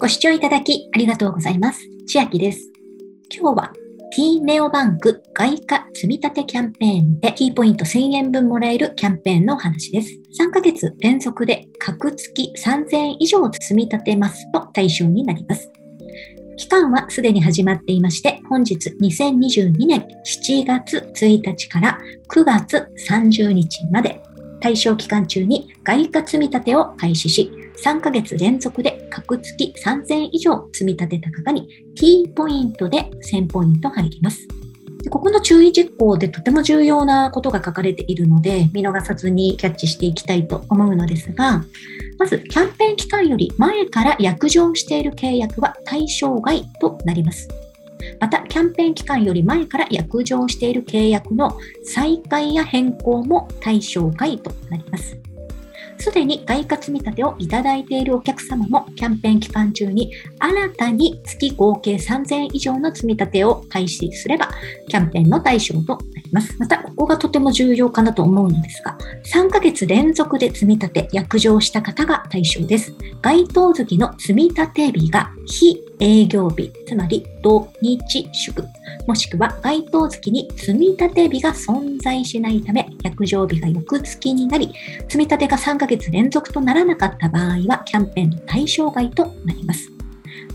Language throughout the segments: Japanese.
ご視聴いただきありがとうございます。千秋です。今日は T ネオバンク外貨積立キャンペーンで T ポイント1000円分もらえるキャンペーンのお話です。3ヶ月連続で各月3000円以上積み立てますと対象になります。期間はすでに始まっていまして、本日2022年7月1日から9月30日まで対象期間中に外貨積み立てを開始し、3ヶ月連続で各月3000以上積み立てた方に T ポイントで1000ポイント入ります。ここの注意事項でとても重要なことが書かれているので、見逃さずにキャッチしていきたいと思うのですが、まず、キャンペーン期間より前から約定している契約は対象外となります。また、キャンペーン期間より前から約定している契約の再開や変更も対象外となります。すでに外貨積み立てをいただいているお客様もキャンペーン期間中に新たに月合計3000円以上の積み立てを開始すればキャンペーンの対象となります。また、ここがとても重要かなと思うのですが、3ヶ月連続で積み立て、約定した方が対象です。該当月の積み立て日が非営業日、つまり土日祝、もしくは該当月に積み立て日が存在しないため、約定日が翌月になり、積み立てが3ヶ月連続とならなかった場合は、キャンペーンの対象外となります。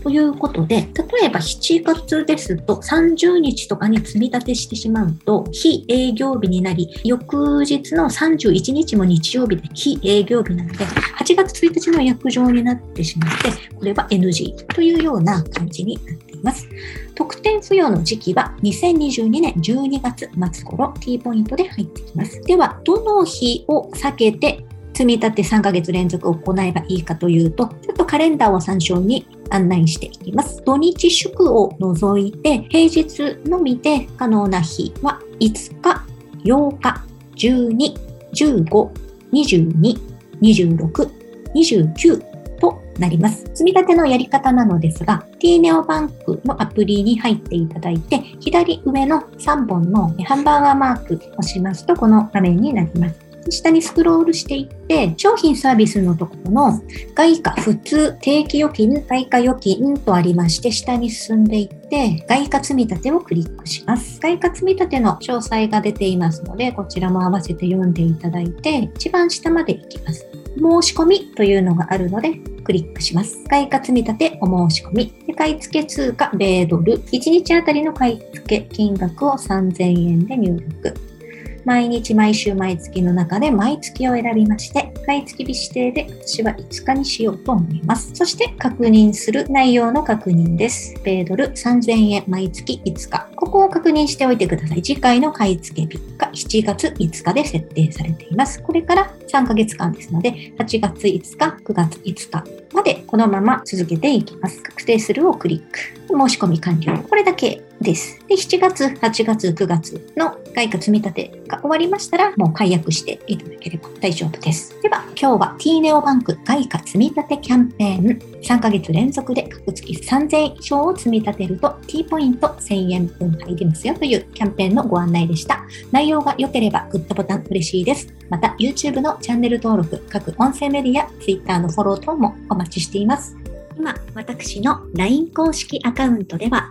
ということで、例えば7月ですと30日とかに積み立てしてしまうと、非営業日になり、翌日の31日も日曜日で非営業日なので、8月1日の約定になってしまって、これは NG というような感じになっています。特典付与の時期は2022年12月末頃 T ポイントで入ってきます。では、どの日を避けて積み立て3ヶ月連続行えばいいかというと、ちょっとカレンダーを参照に案内していきます。土日祝を除いて、平日のみで可能な日は5日、8日、12、15、22、26、29となります。積み立てのやり方なのですが、t ネオバンクのアプリに入っていただいて、左上の3本のハンバーガーマークを押しますと、この画面になります。下にスクロールしていって、商品サービスのところの外貨普通定期預金、外貨預金とありまして、下に進んでいって、外貨積立をクリックします。外貨積立の詳細が出ていますので、こちらも合わせて読んでいただいて、一番下まで行きます。申し込みというのがあるので、クリックします。外貨積立お申し込み。買い付け通貨米ドル。1日あたりの買い付け金額を3000円で入力。毎日毎週毎月の中で毎月を選びまして、毎月日指定で私は5日にしようと思います。そして確認する内容の確認です。米ドル3000円毎月5日。ここを確認しておいてください。次回の買い付け日が7月5日で設定されています。これから3ヶ月間ですので、8月5日、9月5日までこのまま続けていきます。確定するをクリック。申し込み完了。これだけです。で、7月、8月、9月の外貨積み立てが終わりましたら、もう解約していただければ大丈夫です。では、今日は T ネオバンク外貨積み立てキャンペーン3ヶ月連続で各月3000円以上を積み立てると T ポイント1000円分入りますよというキャンペーンのご案内でした。内容が良ければグッドボタン嬉しいです。また YouTube のチャンネル登録、各音声メディア、Twitter のフォロー等もお待ちしています。今、私の LINE 公式アカウントでは